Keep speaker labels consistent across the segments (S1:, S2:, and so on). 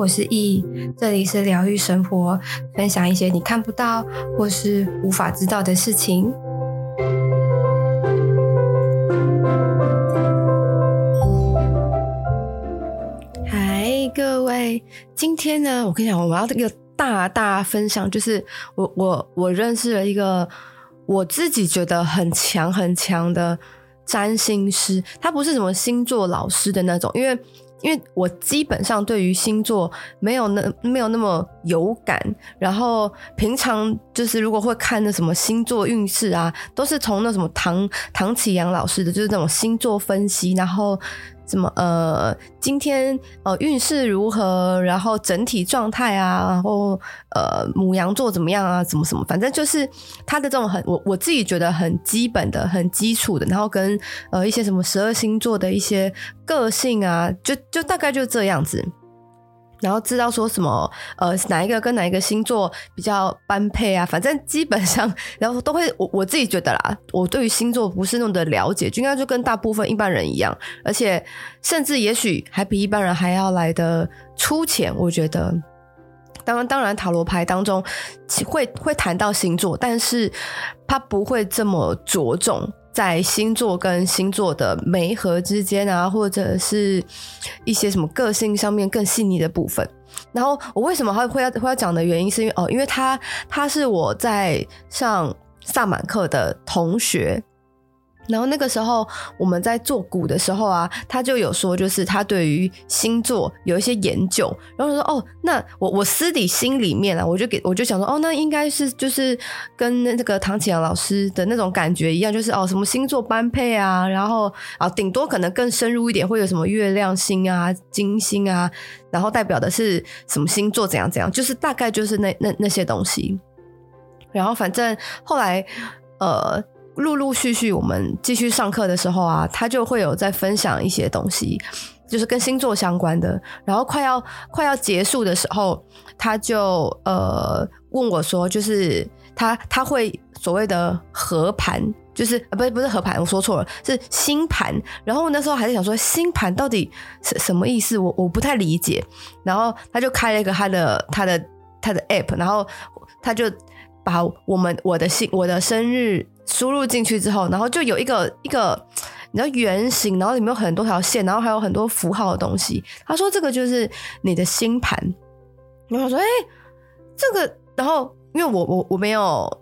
S1: 我是易，这里是疗愈生活，分享一些你看不到或是无法知道的事情。嗨，各位，今天呢，我跟你讲，我要这个大大分享，就是我我我认识了一个我自己觉得很强很强的占星师，他不是什么星座老师的那种，因为。因为我基本上对于星座没有那没有那么有感，然后平常就是如果会看那什么星座运势啊，都是从那什么唐唐启阳老师的，就是那种星座分析，然后。什么呃，今天呃运势如何？然后整体状态啊，然后呃母羊座怎么样啊？怎么什么？反正就是他的这种很我我自己觉得很基本的、很基础的，然后跟呃一些什么十二星座的一些个性啊，就就大概就这样子。然后知道说什么，呃，哪一个跟哪一个星座比较般配啊？反正基本上，然后都会我我自己觉得啦，我对于星座不是那么的了解，就应该就跟大部分一般人一样，而且甚至也许还比一般人还要来的粗浅。我觉得，当然当然塔罗牌当中会会谈到星座，但是它不会这么着重。在星座跟星座的媒合之间啊，或者是一些什么个性上面更细腻的部分。然后我为什么会会要会要讲的原因，是因为哦，因为他他是我在上萨满课的同学。然后那个时候我们在做股的时候啊，他就有说，就是他对于星座有一些研究。然后说哦，那我我私底心里面啊，我就给我就想说，哦，那应该是就是跟那个唐启阳老师的那种感觉一样，就是哦，什么星座般配啊，然后啊，顶多可能更深入一点，会有什么月亮星啊、金星啊，然后代表的是什么星座怎样怎样，就是大概就是那那那些东西。然后反正后来呃。陆陆续续，我们继续上课的时候啊，他就会有在分享一些东西，就是跟星座相关的。然后快要快要结束的时候，他就呃问我说，就是他他会所谓的合盘，就是啊不是不是合盘，我说错了，是星盘。然后那时候还是想说星盘到底是什么意思，我我不太理解。然后他就开了一个他的他的他的 app，然后他就把我们我的星我的生日。输入进去之后，然后就有一个一个你知道圆形，然后里面有很多条线，然后还有很多符号的东西。他说这个就是你的星盘。然后我说哎，这个，然后因为我我我没有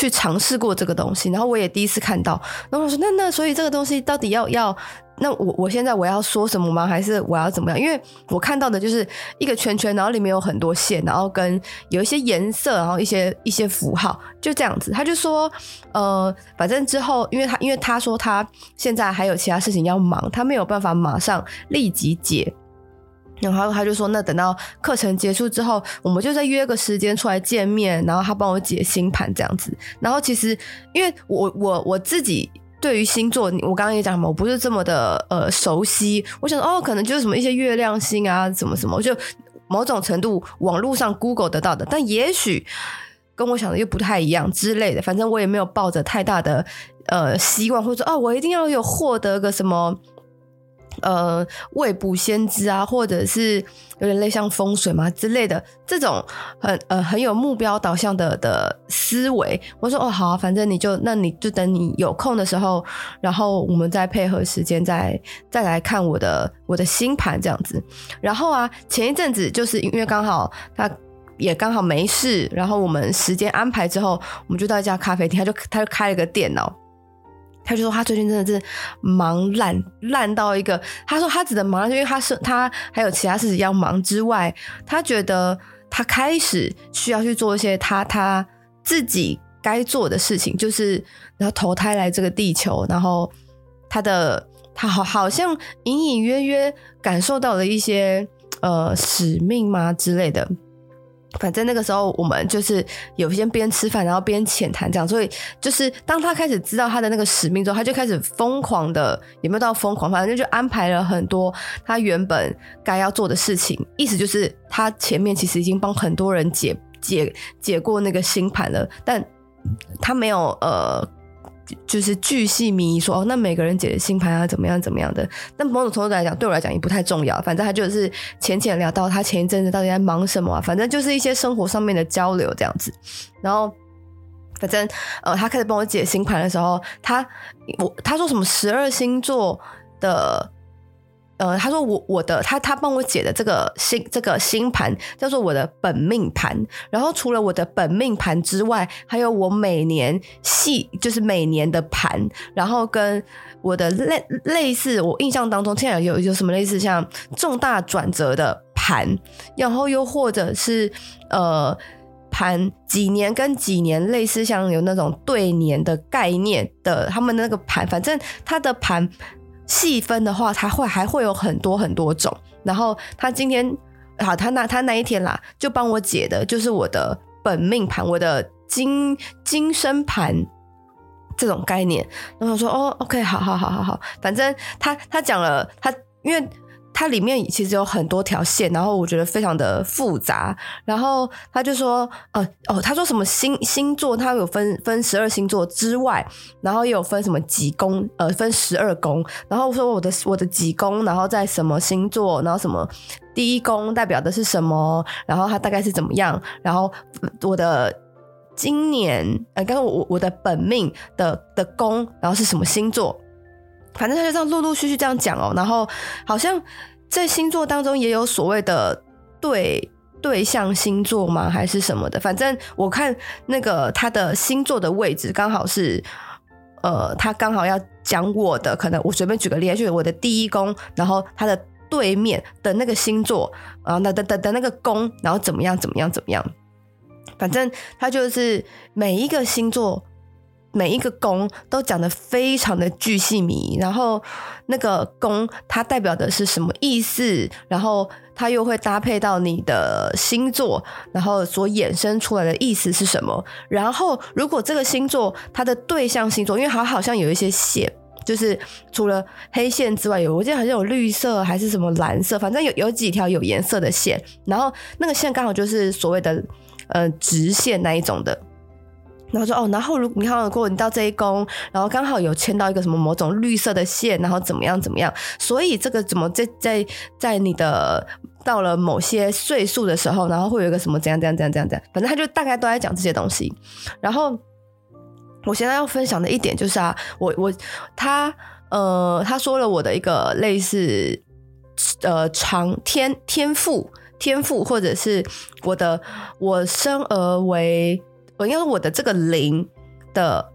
S1: 去尝试过这个东西，然后我也第一次看到。然后我说那那所以这个东西到底要要？那我我现在我要说什么吗？还是我要怎么样？因为我看到的就是一个圈圈，然后里面有很多线，然后跟有一些颜色，然后一些一些符号，就这样子。他就说，呃，反正之后，因为他因为他说他现在还有其他事情要忙，他没有办法马上立即解。然后他就说，那等到课程结束之后，我们就再约个时间出来见面，然后他帮我解星盘这样子。然后其实因为我我我自己。对于星座，我刚刚也讲什么，我不是这么的呃熟悉。我想哦，可能就是什么一些月亮星啊，什么什么，就某种程度网络上 Google 得到的，但也许跟我想的又不太一样之类的。反正我也没有抱着太大的呃希望，或者说哦，我一定要有获得个什么。呃，未卜先知啊，或者是有点类像风水嘛之类的这种很呃很有目标导向的的思维。我说哦好，反正你就那你就等你有空的时候，然后我们再配合时间再再来看我的我的星盘这样子。然后啊，前一阵子就是因为刚好他也刚好没事，然后我们时间安排之后，我们就到一家咖啡厅，他就他就开了个电脑。他就说他最近真的是忙烂烂到一个，他说他只能忙，因为他是他还有其他事情要忙之外，他觉得他开始需要去做一些他他自己该做的事情，就是然后投胎来这个地球，然后他的他好好像隐隐约约感受到了一些呃使命吗之类的。反正那个时候，我们就是有些边吃饭，然后边浅谈这样。所以，就是当他开始知道他的那个使命之后，他就开始疯狂的，有没有到疯狂？反正就安排了很多他原本该要做的事情。意思就是，他前面其实已经帮很多人解解解过那个星盘了，但他没有呃就是巨细靡遗说哦，那每个人解的星盘啊怎么样怎么样的。但某种程度来讲，对我来讲也不太重要。反正他就是浅浅聊到他前一阵子到底在忙什么啊，反正就是一些生活上面的交流这样子。然后反正呃，他开始帮我解星盘的时候，他我他说什么十二星座的。呃，他说我我的他他帮我解的这个星这个星盘叫做我的本命盘，然后除了我的本命盘之外，还有我每年系就是每年的盘，然后跟我的类类似，我印象当中现在有有什么类似像重大转折的盘，然后又或者是呃盘几年跟几年类似像有那种对年的概念的他们的那个盘，反正他的盘。细分的话，他会还会有很多很多种。然后他今天好，他那他那一天啦，就帮我解的就是我的本命盘，我的今今生盘这种概念。然后说哦，OK，好好好好好，反正他他讲了，他因为。它里面其实有很多条线，然后我觉得非常的复杂。然后他就说，呃，哦，他说什么星星座，他有分分十二星座之外，然后也有分什么几宫，呃，分十二宫。然后说我的我的几宫，然后在什么星座，然后什么第一宫代表的是什么，然后它大概是怎么样。然后我的今年，呃，刚刚我我的本命的的宫，然后是什么星座。反正他就这样陆陆续续这样讲哦，然后好像在星座当中也有所谓的对对象星座吗？还是什么的？反正我看那个他的星座的位置刚好是，呃，他刚好要讲我的，可能我随便举个例，就是我的第一宫，然后他的对面的那个星座啊，那的的的那个宫，然后怎么样怎么样怎么样，反正他就是每一个星座。每一个宫都讲的非常的巨细靡，然后那个宫它代表的是什么意思，然后它又会搭配到你的星座，然后所衍生出来的意思是什么？然后如果这个星座它的对象星座，因为它好像有一些线，就是除了黑线之外，有我记得好像有绿色还是什么蓝色，反正有有几条有颜色的线，然后那个线刚好就是所谓的呃直线那一种的。然后说哦，然后如你看，如果你到这一宫，然后刚好有牵到一个什么某种绿色的线，然后怎么样怎么样，所以这个怎么在在在你的到了某些岁数的时候，然后会有一个什么怎样怎样怎样怎样怎样，反正他就大概都在讲这些东西。然后我现在要分享的一点就是啊，我我他呃他说了我的一个类似呃长天天赋天赋，或者是我的我生而为。我因为我的这个灵的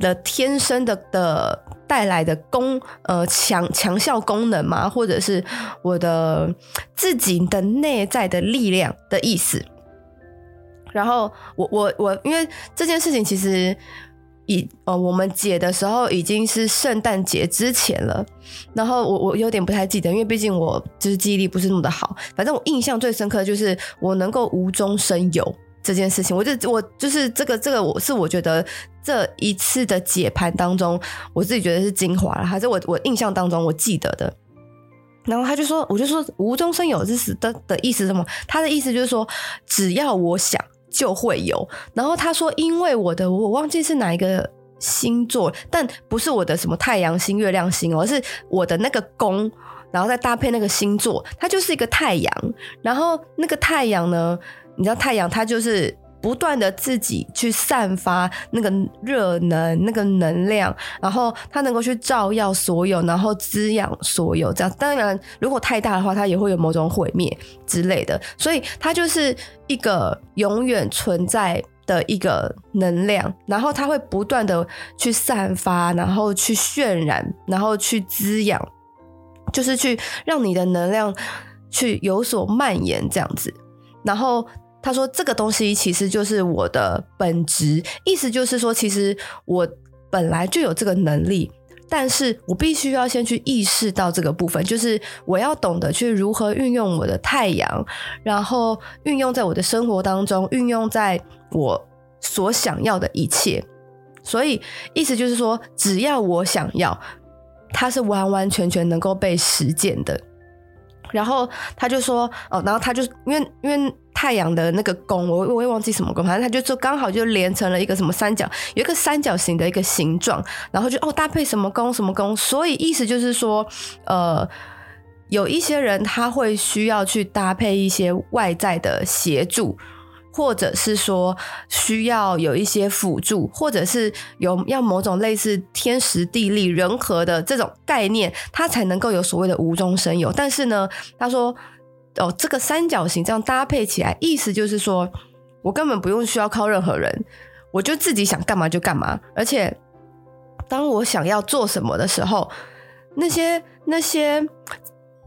S1: 的天生的的带来的功呃强强效功能嘛，或者是我的自己的内在的力量的意思。然后我我我因为这件事情其实以呃我们解的时候已经是圣诞节之前了，然后我我有点不太记得，因为毕竟我就是记忆力不是那么的好。反正我印象最深刻的就是我能够无中生有。这件事情，我就我就是这个这个，我是我觉得这一次的解盘当中，我自己觉得是精华了，还是我我印象当中我记得的。然后他就说，我就说无中生有，这是的的意思是什么？他的意思就是说，只要我想就会有。然后他说，因为我的我忘记是哪一个星座，但不是我的什么太阳星、月亮星，而是我的那个宫，然后再搭配那个星座，它就是一个太阳。然后那个太阳呢？你知道太阳，它就是不断的自己去散发那个热能、那个能量，然后它能够去照耀所有，然后滋养所有。这样，当然如果太大的话，它也会有某种毁灭之类的。所以它就是一个永远存在的一个能量，然后它会不断的去散发，然后去渲染，然后去滋养，就是去让你的能量去有所蔓延，这样子，然后。他说：“这个东西其实就是我的本质，意思就是说，其实我本来就有这个能力，但是我必须要先去意识到这个部分，就是我要懂得去如何运用我的太阳，然后运用在我的生活当中，运用在我所想要的一切。所以，意思就是说，只要我想要，它是完完全全能够被实践的。然后他就说，哦，然后他就因为因为。”太阳的那个宫，我我也忘记什么宫，反正它就就刚好就连成了一个什么三角，有一个三角形的一个形状，然后就哦搭配什么宫什么宫，所以意思就是说，呃，有一些人他会需要去搭配一些外在的协助。或者是说需要有一些辅助，或者是有要某种类似天时地利人和的这种概念，他才能够有所谓的无中生有。但是呢，他说哦，这个三角形这样搭配起来，意思就是说我根本不用需要靠任何人，我就自己想干嘛就干嘛。而且当我想要做什么的时候，那些那些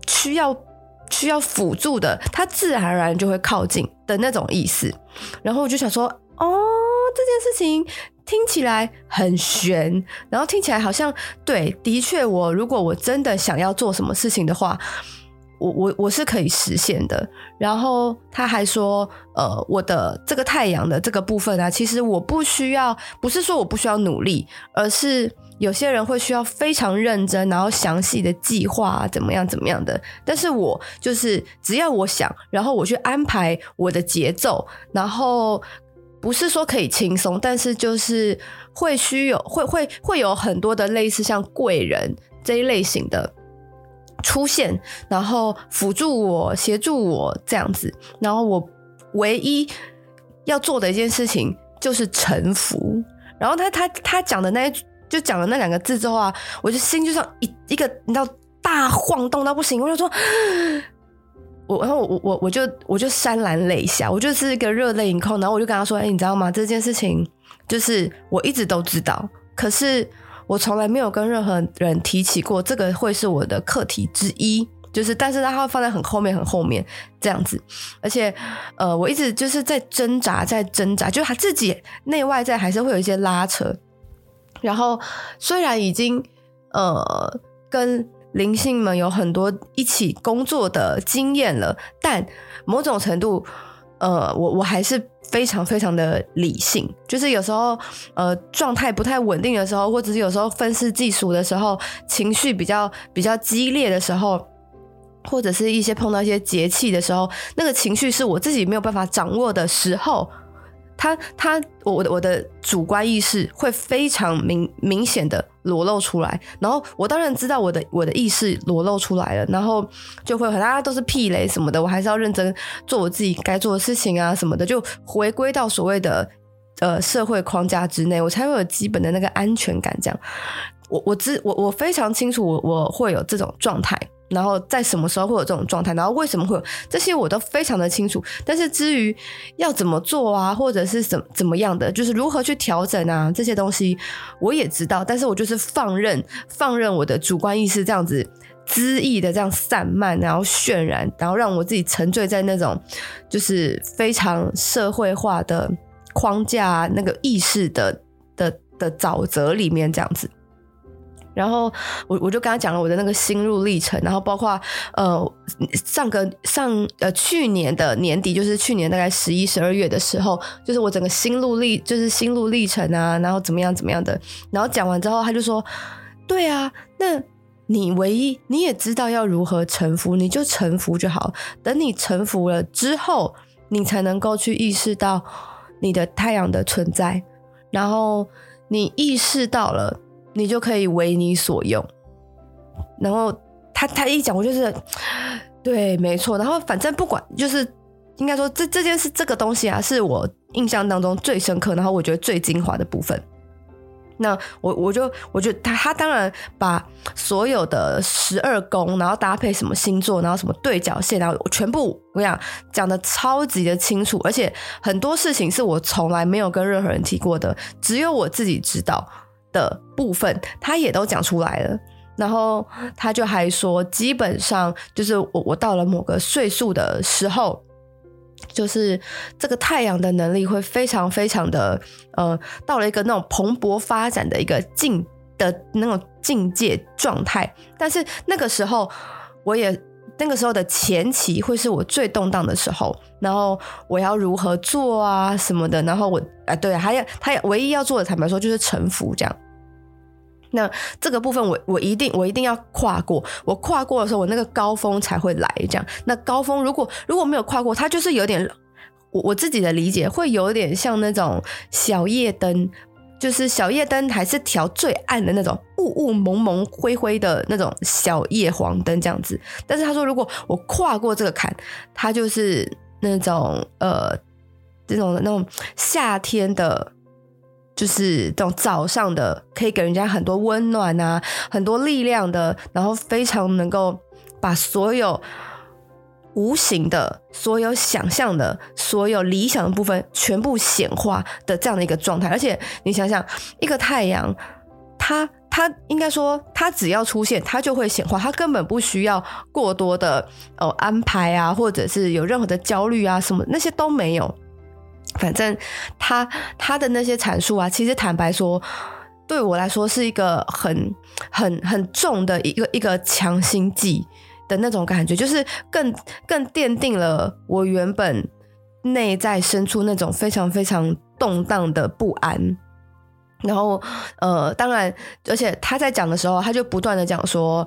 S1: 需要。需要辅助的，他自然而然就会靠近的那种意思。然后我就想说，哦，这件事情听起来很玄，然后听起来好像对，的确，我如果我真的想要做什么事情的话，我我我是可以实现的。然后他还说，呃，我的这个太阳的这个部分啊，其实我不需要，不是说我不需要努力，而是。有些人会需要非常认真，然后详细的计划啊，怎么样怎么样的。但是我就是只要我想，然后我去安排我的节奏，然后不是说可以轻松，但是就是会需有会会会有很多的类似像贵人这一类型的出现，然后辅助我、协助我这样子。然后我唯一要做的一件事情就是臣服。然后他他他讲的那一。就讲了那两个字之后啊，我就心就像一一个你知道大晃动到不行，我就说，我然后我我我就我就潸然泪下，我就是一个热泪盈眶，然后我就跟他说，哎、你知道吗？这件事情就是我一直都知道，可是我从来没有跟任何人提起过，这个会是我的课题之一，就是但是他会放在很后面很后面这样子，而且呃，我一直就是在挣扎，在挣扎，就他自己内外在还是会有一些拉扯。然后，虽然已经呃跟灵性们有很多一起工作的经验了，但某种程度，呃，我我还是非常非常的理性。就是有时候呃状态不太稳定的时候，或者是有时候分饰技术的时候，情绪比较比较激烈的时候，或者是一些碰到一些节气的时候，那个情绪是我自己没有办法掌握的时候。他他我我的我的主观意识会非常明明显的裸露出来，然后我当然知道我的我的意识裸露出来了，然后就会很大家都是屁雷什么的，我还是要认真做我自己该做的事情啊什么的，就回归到所谓的呃社会框架之内，我才会有基本的那个安全感。这样，我我知我我非常清楚我我会有这种状态。然后在什么时候会有这种状态？然后为什么会有这些？我都非常的清楚。但是至于要怎么做啊，或者是怎怎么样的，就是如何去调整啊，这些东西我也知道。但是我就是放任放任我的主观意识这样子恣意的这样散漫，然后渲染，然后让我自己沉醉在那种就是非常社会化的框架那个意识的的的沼泽里面这样子。然后我我就跟他讲了我的那个心路历程，然后包括呃上个上呃去年的年底，就是去年大概十一十二月的时候，就是我整个心路历就是心路历程啊，然后怎么样怎么样的，然后讲完之后他就说，对啊，那你唯一你也知道要如何臣服，你就臣服就好，等你臣服了之后，你才能够去意识到你的太阳的存在，然后你意识到了。你就可以为你所用，然后他他一讲，我就是 对，没错。然后反正不管，就是应该说这这件事这个东西啊，是我印象当中最深刻，然后我觉得最精华的部分。那我我就我觉得他他当然把所有的十二宫，然后搭配什么星座，然后什么对角线，然后全部我跟你讲讲的超级的清楚，而且很多事情是我从来没有跟任何人提过的，只有我自己知道。的部分，他也都讲出来了，然后他就还说，基本上就是我我到了某个岁数的时候，就是这个太阳的能力会非常非常的呃，到了一个那种蓬勃发展的一个境的那种境界状态，但是那个时候我也那个时候的前期会是我最动荡的时候，然后我要如何做啊什么的，然后我啊对，还要他唯一要做的坦白说就是臣服这样。那这个部分我我一定我一定要跨过，我跨过的时候，我那个高峰才会来。这样，那高峰如果如果没有跨过，它就是有点我我自己的理解会有点像那种小夜灯，就是小夜灯还是调最暗的那种雾雾蒙蒙灰灰的那种小夜黄灯这样子。但是他说，如果我跨过这个坎，它就是那种呃这种那种夏天的，就是这种早上的，可以给人家很多温暖啊，很多力量的，然后非常能够把所有。无形的所有想象的所有理想的部分全部显化的这样的一个状态，而且你想想，一个太阳，它它应该说，它只要出现，它就会显化，它根本不需要过多的哦安排啊，或者是有任何的焦虑啊什么那些都没有，反正他他的那些阐述啊，其实坦白说，对我来说是一个很很很重的一个一个强心剂。的那种感觉，就是更更奠定了我原本内在深处那种非常非常动荡的不安。然后，呃，当然，而且他在讲的时候，他就不断的讲说，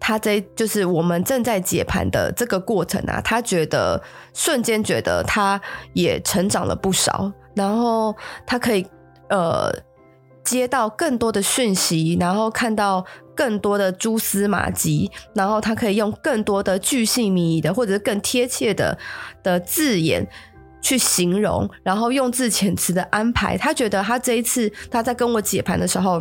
S1: 他这就是我们正在解盘的这个过程啊，他觉得瞬间觉得他也成长了不少，然后他可以呃接到更多的讯息，然后看到。更多的蛛丝马迹，然后他可以用更多的巨细靡遗的，或者是更贴切的的字眼去形容，然后用字遣词的安排。他觉得他这一次他在跟我解盘的时候，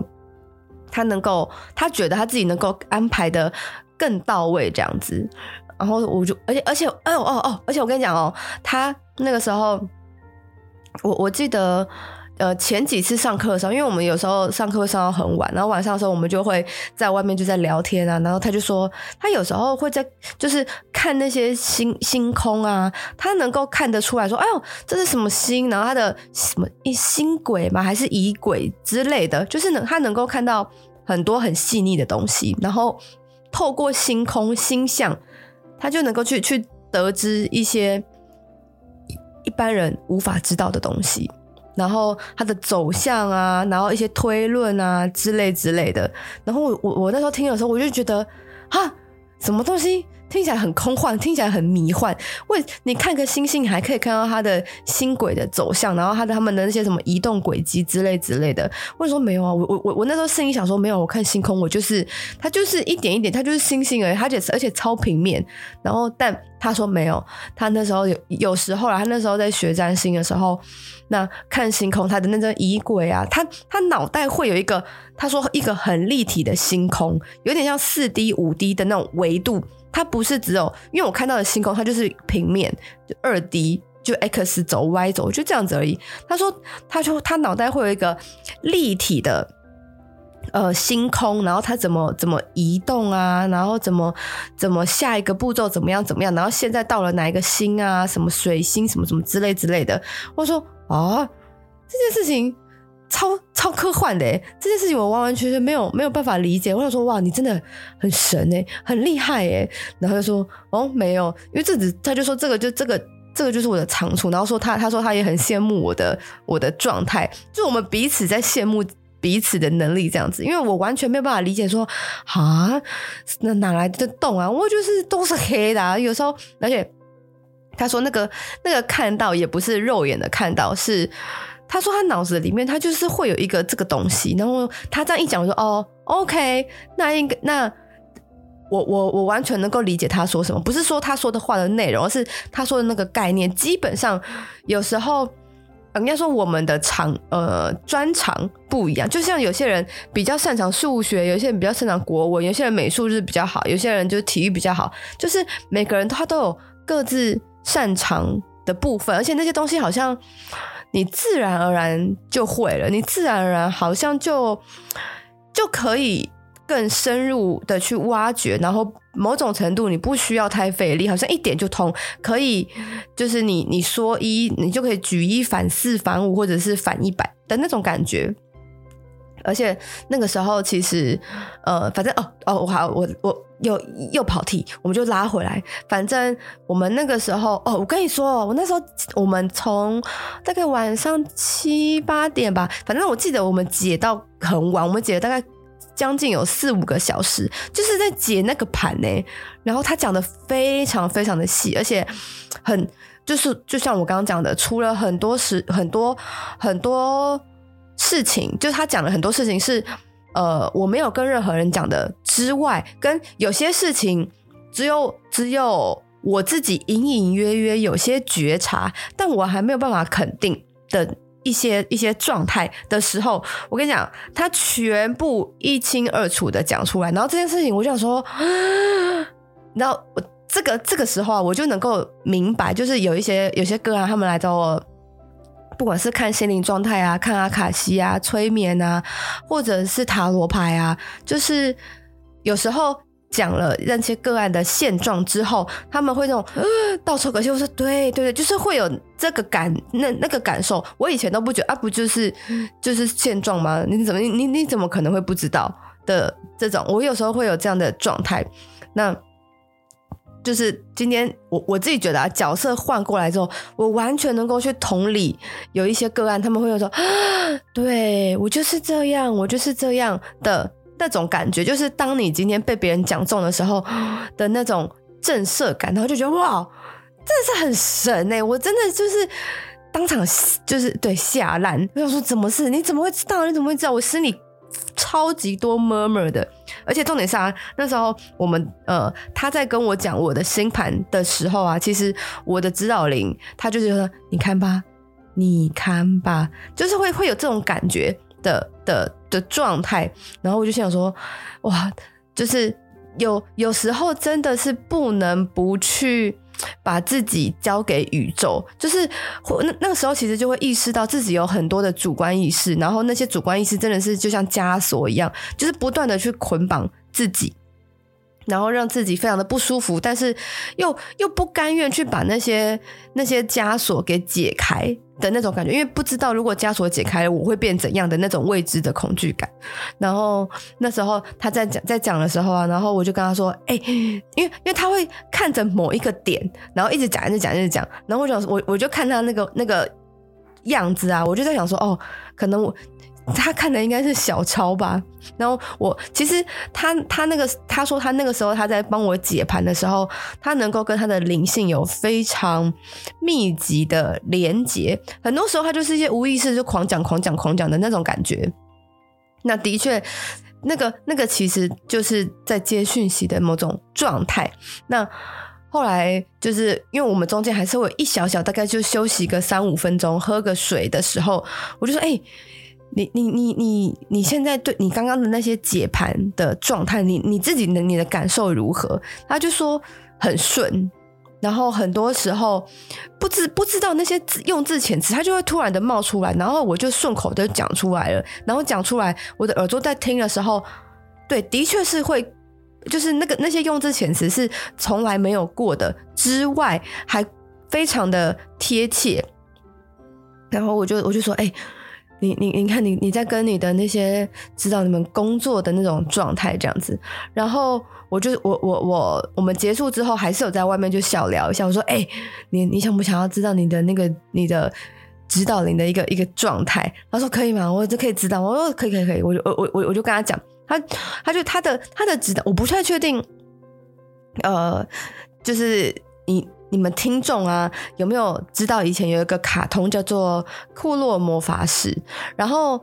S1: 他能够，他觉得他自己能够安排的更到位，这样子。然后我就，而且而且，哎呦哦哦，而且我跟你讲哦，他那个时候，我我记得。呃，前几次上课的时候，因为我们有时候上课会上到很晚，然后晚上的时候我们就会在外面就在聊天啊，然后他就说，他有时候会在就是看那些星星空啊，他能够看得出来说，哎呦，这是什么星？然后他的什么一星轨吗？还是仪轨之类的，就是能他能够看到很多很细腻的东西，然后透过星空星象，他就能够去去得知一些一般人无法知道的东西。然后它的走向啊，然后一些推论啊之类之类的。然后我我我那时候听的时候，我就觉得，哈，什么东西？听起来很空幻，听起来很迷幻。喂，你看个星星，你还可以看到它的星轨的走向，然后它的他们的那些什么移动轨迹之类之类的。为什么没有啊？我我我我那时候心里想说，没有，我看星空，我就是它就是一点一点，它就是星星而已，它且而且超平面。然后但他说没有，他那时候有有时候啦，他那时候在学占星的时候，那看星空，他的那个仪轨啊，他他脑袋会有一个，他说一个很立体的星空，有点像四 D 五 D 的那种维度。它不是只有，因为我看到的星空，它就是平面，就二 D，就 X 轴、Y 轴，就这样子而已。他说，他说他脑袋会有一个立体的呃星空，然后它怎么怎么移动啊，然后怎么怎么下一个步骤怎么样怎么样，然后现在到了哪一个星啊，什么水星什么什么之类之类的。我说啊，这件事情。超超科幻的，这件事情我完完全全没有没有办法理解。我想说，哇，你真的很神诶，很厉害诶。然后就说，哦，没有，因为这只他就说这个就这个这个就是我的长处。然后说他他说他也很羡慕我的我的状态，就我们彼此在羡慕彼此的能力这样子。因为我完全没有办法理解说，啊，那哪来的洞啊？我就是都是黑的啊，有时候，而且他说那个那个看到也不是肉眼的看到，是。他说他脑子里面他就是会有一个这个东西，然后他这样一讲，我说哦，OK，那应该那我我我完全能够理解他说什么，不是说他说的话的内容，而是他说的那个概念。基本上有时候应该说我们的长呃专长不一样，就像有些人比较擅长数学，有些人比较擅长国文，有些人美术是比较好，有些人就是体育比较好，就是每个人他都有各自擅长的部分，而且那些东西好像。你自然而然就会了，你自然而然好像就就可以更深入的去挖掘，然后某种程度你不需要太费力，好像一点就通，可以就是你你说一，你就可以举一反四反五，或者是反一百的那种感觉。而且那个时候，其实，呃，反正哦哦，我好，我我又又跑题，我们就拉回来。反正我们那个时候，哦，我跟你说，我那时候我们从大概晚上七八点吧，反正我记得我们解到很晚，我们解了大概将近有四五个小时，就是在解那个盘呢。然后他讲的非常非常的细，而且很。就是就像我刚刚讲的，出了很多事、很多很多事情，就他讲了很多事情是呃我没有跟任何人讲的之外，跟有些事情只有只有我自己隐隐约约有些觉察，但我还没有办法肯定的一些一些状态的时候，我跟你讲，他全部一清二楚的讲出来，然后这件事情我就想说，然后我。这个这个时候啊，我就能够明白，就是有一些有些个案，他们来找我，不管是看心灵状态啊，看阿卡西啊，催眠啊，或者是塔罗牌啊，就是有时候讲了那些个案的现状之后，他们会那种呃倒抽可惜，我说对对对，就是会有这个感那那个感受。我以前都不觉得啊，不就是就是现状吗？你怎么你你怎么可能会不知道的这种？我有时候会有这样的状态，那。就是今天我我自己觉得啊，角色换过来之后，我完全能够去同理有一些个案，他们会有说，啊，对我就是这样，我就是这样的那种感觉，就是当你今天被别人讲中的时候 的那种震慑感，然后就觉得哇，真的是很神哎，我真的就是当场就是对吓烂，我想说怎么是？你怎么会知道？你怎么会知道？我心里。超级多 murmur 的，而且重点是啊，那时候我们呃，他在跟我讲我的星盘的时候啊，其实我的指导灵他就是说，你看吧，你看吧，就是会会有这种感觉的的的状态，然后我就想说，哇，就是有有时候真的是不能不去。把自己交给宇宙，就是那那个时候，其实就会意识到自己有很多的主观意识，然后那些主观意识真的是就像枷锁一样，就是不断的去捆绑自己。然后让自己非常的不舒服，但是又又不甘愿去把那些那些枷锁给解开的那种感觉，因为不知道如果枷锁解开了，我会变怎样的那种未知的恐惧感。然后那时候他在讲在讲的时候啊，然后我就跟他说：“哎，因为因为他会看着某一个点，然后一直讲一直讲一直讲，然后我就我我就看他那个那个样子啊，我就在想说，哦，可能我。”他看的应该是小抄吧，然后我其实他他那个他说他那个时候他在帮我解盘的时候，他能够跟他的灵性有非常密集的连接，很多时候他就是一些无意识就狂讲狂讲狂讲的那种感觉。那的确，那个那个其实就是在接讯息的某种状态。那后来就是因为我们中间还是会有一小小大概就休息个三五分钟，喝个水的时候，我就说哎。你你你你你现在对你刚刚的那些解盘的状态，你你自己的你的感受如何？他就说很顺，然后很多时候不知不知道那些用字遣词，他就会突然的冒出来，然后我就顺口的讲出来了，然后讲出来，我的耳朵在听的时候，对，的确是会，就是那个那些用字遣词是从来没有过的之外，还非常的贴切，然后我就我就说，哎、你你你看你你在跟你的那些指导你们工作的那种状态这样子，然后我就我我我我们结束之后还是有在外面就小聊一下，我说哎、你你想不想要知道你的那个你的指导灵的一个一个状态？他说可以吗？我就可以知道，我说可以可以可以，我就我我我我就跟他讲，他他就他的他的指导我不太确定，呃，就是你。你们听众啊，有没有知道以前有一个卡通叫做《库洛魔法使》？然后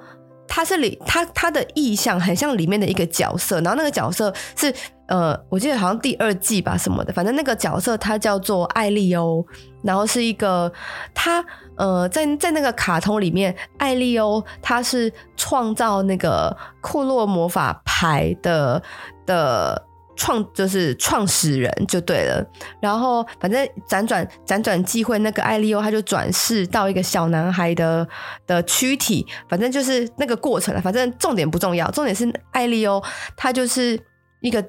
S1: 他是里他他的意象很像里面的一个角色，然后那个角色是呃，我记得好像第二季吧什么的，反正那个角色他叫做艾利欧，然后是一个他呃在在那个卡通里面，艾利欧他是创造那个库洛魔法牌的的。创就是创始人就对了，然后反正辗转辗转机会，那个艾利欧他就转世到一个小男孩的的躯体，反正就是那个过程了。反正重点不重要，重点是艾利欧他就是一个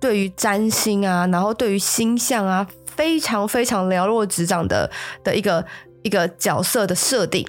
S1: 对于占星啊，然后对于星象啊，非常非常了若指掌的的一个一个角色的设定。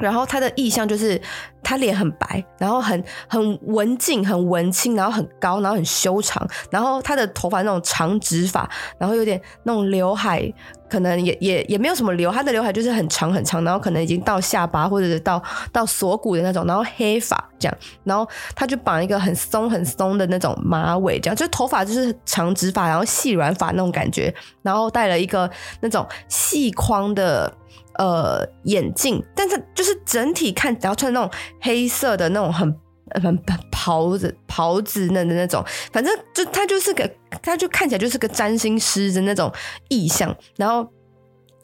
S1: 然后他的意象就是他脸很白，然后很很文静、很文青，然后很高，然后很修长，然后他的头发那种长直发，然后有点那种刘海，可能也也也没有什么刘，他的刘海就是很长很长，然后可能已经到下巴或者是到到锁骨的那种，然后黑发这样，然后他就绑一个很松很松的那种马尾，这样就头发就是长直发，然后细软发那种感觉，然后戴了一个那种细框的。呃，眼镜，但是就是整体看，然后穿那种黑色的那种很很袍子袍子那的那种，反正就他就是个，他就看起来就是个占星师的那种意象，然后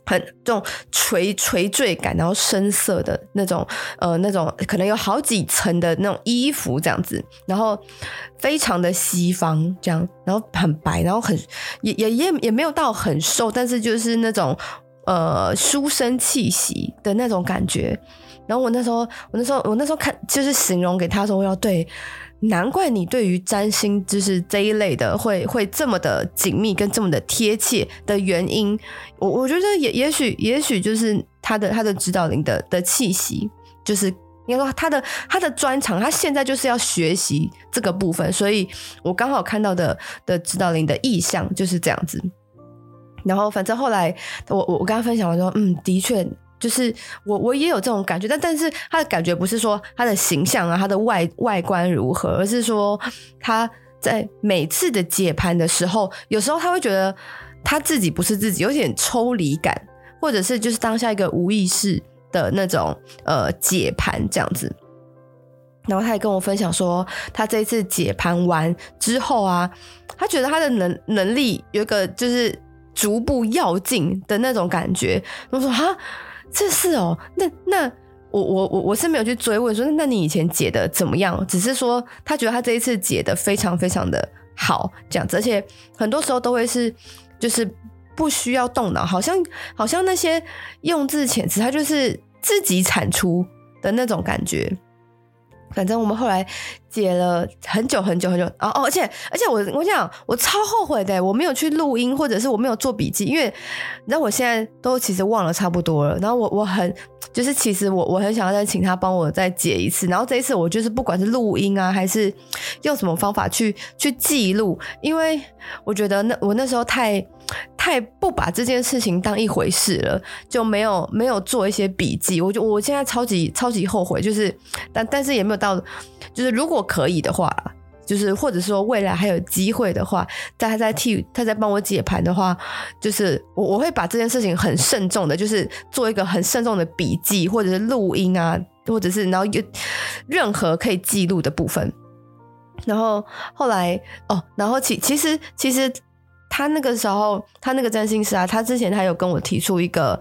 S1: 很这种垂垂坠感，然后深色的那种，呃，那种可能有好几层的那种衣服这样子，然后非常的西方这样，然后很白，然后很也也也也没有到很瘦，但是就是那种。呃，书生气息的那种感觉，然后我那时候，我那时候，我那时候看，就是形容给他说，我要对，难怪你对于占星就是这一类的会会这么的紧密跟这么的贴切的原因，我我觉得也也许也许就是他的他的指导灵的的气息，就是应该说他的他的专长，他现在就是要学习这个部分，所以我刚好看到的的指导灵的意象就是这样子。然后，反正后来我我我跟他分享完说，嗯，的确，就是我我也有这种感觉，但但是他的感觉不是说他的形象啊，他的外外观如何，而是说他在每次的解盘的时候，有时候他会觉得他自己不是自己，有点抽离感，或者是就是当下一个无意识的那种呃解盘这样子。然后他也跟我分享说，他这一次解盘完之后啊，他觉得他的能能力有一个就是。逐步要进的那种感觉，我说哈，这是哦，那那我我我我是没有去追问说，那你以前解的怎么样？只是说他觉得他这一次解的非常非常的好，这样子，而且很多时候都会是就是不需要动脑，好像好像那些用字遣词，他就是自己产出的那种感觉。反正我们后来解了很久很久很久哦哦，而且而且我我想我超后悔的，我没有去录音，或者是我没有做笔记，因为你知道我现在都其实忘了差不多了。然后我我很就是其实我我很想要再请他帮我再解一次。然后这一次我就是不管是录音啊，还是用什么方法去去记录，因为我觉得那我那时候太。太不把这件事情当一回事了，就没有没有做一些笔记。我就我现在超级超级后悔，就是但但是也没有到，就是如果可以的话，就是或者说未来还有机会的话，在他在替他在帮我解盘的话，就是我我会把这件事情很慎重的，就是做一个很慎重的笔记，或者是录音啊，或者是然后有任何可以记录的部分。然后后来哦，然后其其实其实。他那个时候，他那个占星师啊，他之前他有跟我提出一个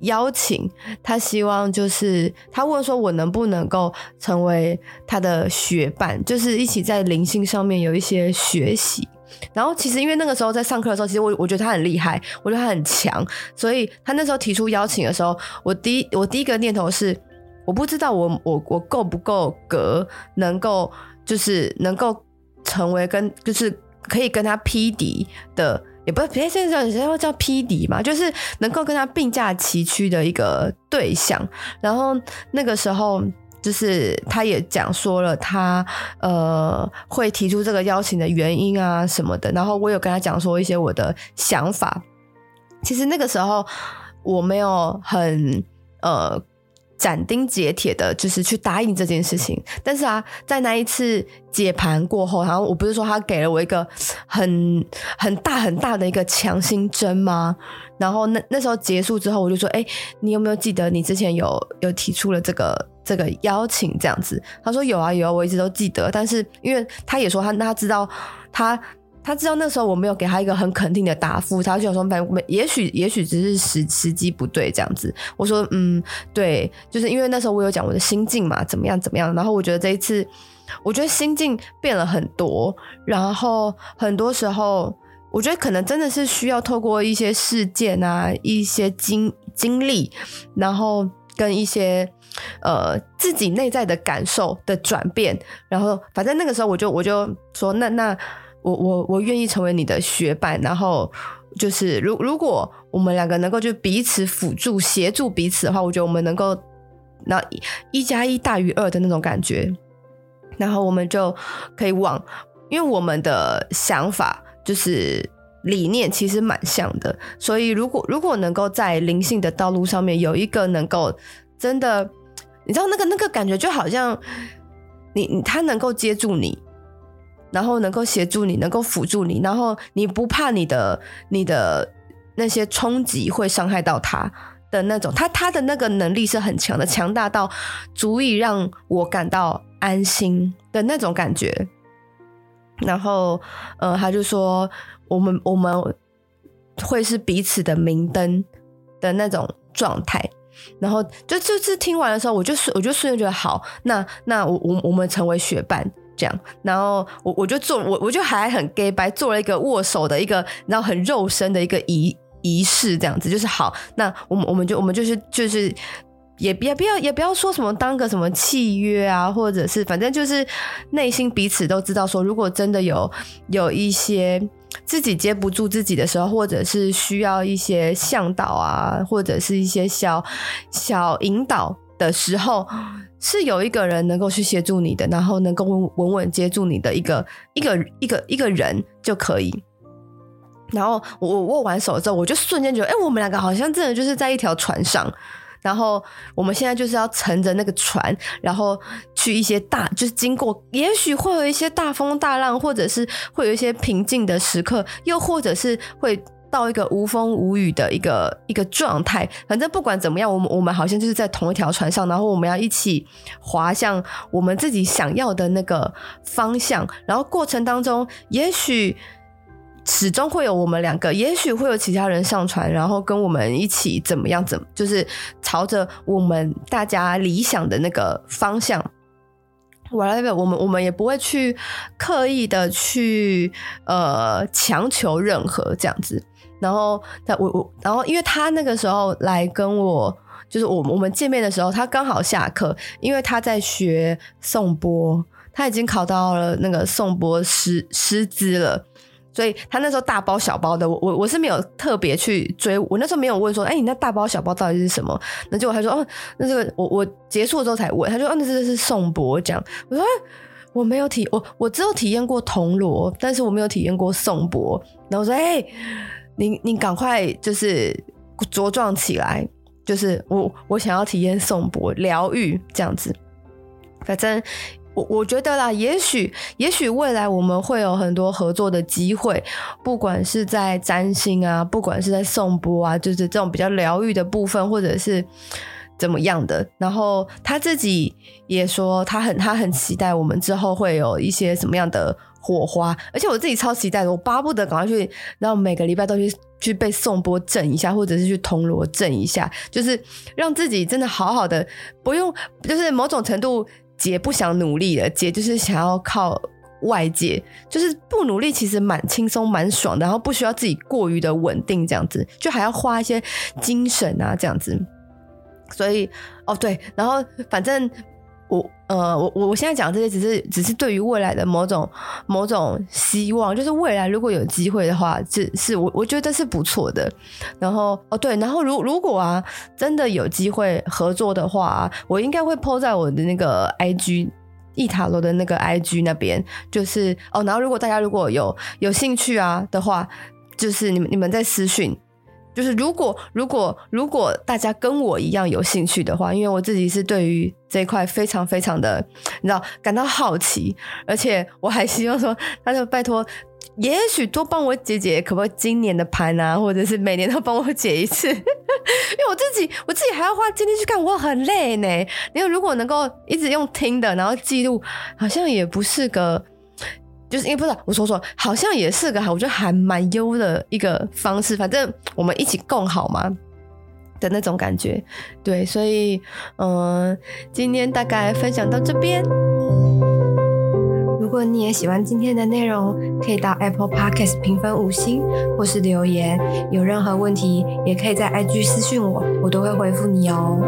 S1: 邀请，他希望就是他问说，我能不能够成为他的学伴，就是一起在灵性上面有一些学习。然后其实因为那个时候在上课的时候，其实我我觉得他很厉害，我觉得他很强，所以他那时候提出邀请的时候，我第一我第一个念头是，我不知道我我我够不够格，能够就是能够成为跟就是。可以跟他匹敌的，也不是别现在叫叫匹敌嘛，就是能够跟他并驾齐驱的一个对象。然后那个时候，就是他也讲说了他呃会提出这个邀请的原因啊什么的。然后我有跟他讲说一些我的想法。其实那个时候我没有很呃。斩钉截铁的，就是去答应这件事情。但是啊，在那一次解盘过后，然后我不是说他给了我一个很很大很大的一个强心针吗？然后那那时候结束之后，我就说：“哎，你有没有记得你之前有有提出了这个这个邀请？这样子？”他说：“有啊，有啊，我一直都记得。”但是因为他也说他他知道他。他知道那时候我没有给他一个很肯定的答复，他就说，反正也许也许只是时时机不对这样子。我说，嗯，对，就是因为那时候我有讲我的心境嘛，怎么样怎么样。然后我觉得这一次，我觉得心境变了很多。然后很多时候，我觉得可能真的是需要透过一些事件啊，一些经经历，然后跟一些呃自己内在的感受的转变。然后反正那个时候我就我就说，那那。我我我愿意成为你的学伴，然后就是如如果我们两个能够就彼此辅助协助彼此的话，我觉得我们能够那一加一大于二的那种感觉，然后我们就可以往，因为我们的想法就是理念其实蛮像的，所以如果如果能够在灵性的道路上面有一个能够真的，你知道那个那个感觉就好像你你他能够接住你，然后能够协助你，能够辅助你，然后你不怕你的你的那些冲击会伤害到他。的那种，他他的那个能力是很强的，强大到足以让我感到安心的那种感觉。然后，呃，他就说，我们我们会是彼此的明灯的那种状态。然后，就就是听完的时候，我就我就瞬间觉得好，那那我我我们成为学伴这样。然后我我就做我我就还很 gay 白做了一个握手的一个，然后很肉身的一个仪。仪式这样子就是好，那我们我们就我们就是就是也也不要也不要说什么当个什么契约啊，或者是反正就是内心彼此都知道说，如果真的有有一些自己接不住自己的时候，或者是需要一些向导啊，或者是一些小小引导的时候，是有一个人能够去协助你的，然后能够稳稳稳接住你的一个一个一个一个人就可以。然后我我握完手之后，我就瞬间觉得，哎，我们两个好像真的就是在一条船上。然后我们现在就是要乘着那个船，然后去一些大，就是经过，也许会有一些大风大浪，或者是会有一些平静的时刻，又或者是会到一个无风无雨的一个一个状态。反正不管怎么样，我们我们好像就是在同一条船上，然后我们要一起划向我们自己想要的那个方向。然后过程当中，也许。始终会有我们两个，也许会有其他人上船，然后跟我们一起怎么样？怎就是朝着我们大家理想的那个方向。whatever，我们我们也不会去刻意的去呃强求任何这样子。然后他我我，然后因为他那个时候来跟我，就是我我们见面的时候，他刚好下课，因为他在学颂钵，他已经考到了那个颂钵师师资了。所以他那时候大包小包的，我我我是没有特别去追，我那时候没有问说，哎、你那大包小包到底是什么？那结果他说，哦，那这个我我结束之后才问，他说，哦，那这个是颂钵这样。我说，我没有体，我我只有体验过铜锣，但是我没有体验过颂钵。然后我说，哎、你你赶快就是茁壮起来，就是我我想要体验颂钵疗愈这样子，反正。我我觉得啦，也许也许未来我们会有很多合作的机会，不管是在占星啊，不管是在颂钵啊，就是这种比较疗愈的部分，或者是怎么样的。然后他自己也说，他很他很期待我们之后会有一些什么样的火花，而且我自己超期待的，我巴不得赶快去，然后每个礼拜都去去被颂钵震一下，或者是去铜锣震一下，就是让自己真的好好的，不用就是某种程度。姐不想努力了，姐就是想要靠外界，就是不努力，其实蛮轻松、蛮爽的，然后不需要自己过于的稳定，这样子就还要花一些精神啊，这样子。所以，哦对，然后反正。我呃，我我我现在讲这些只是只是对于未来的某种某种希望，就是未来如果有机会的话，是是我我觉得是不错的。然后哦对，然后如如果啊真的有机会合作的话，我应该会 po 在我的那个 IG 一塔罗的那个 IG 那边，就是哦，然后如果大家如果有有兴趣啊的话，就是你们你们在私讯。就是如果如果如果大家跟我一样有兴趣的话，因为我自己是对于这一块非常非常的，你知道感到好奇，而且我还希望说，他就拜托，也许多帮我解解，可不可以今年的盘啊，或者是每年都帮我解一次，因为我自己我自己还要花精力去看，我很累呢。因为如果能够一直用听的，然后记录，好像也不是个。就是因为不是我说说，好像也是个，我觉得还蛮优的一个方式。反正我们一起共好嘛的那种感觉，对，所以嗯，今天大概分享到这边。如果你也喜欢今天的内容，可以到 Apple Podcast 评分五星或是留言。有任何问题，也可以在 IG 私讯我，我都会回复你哦。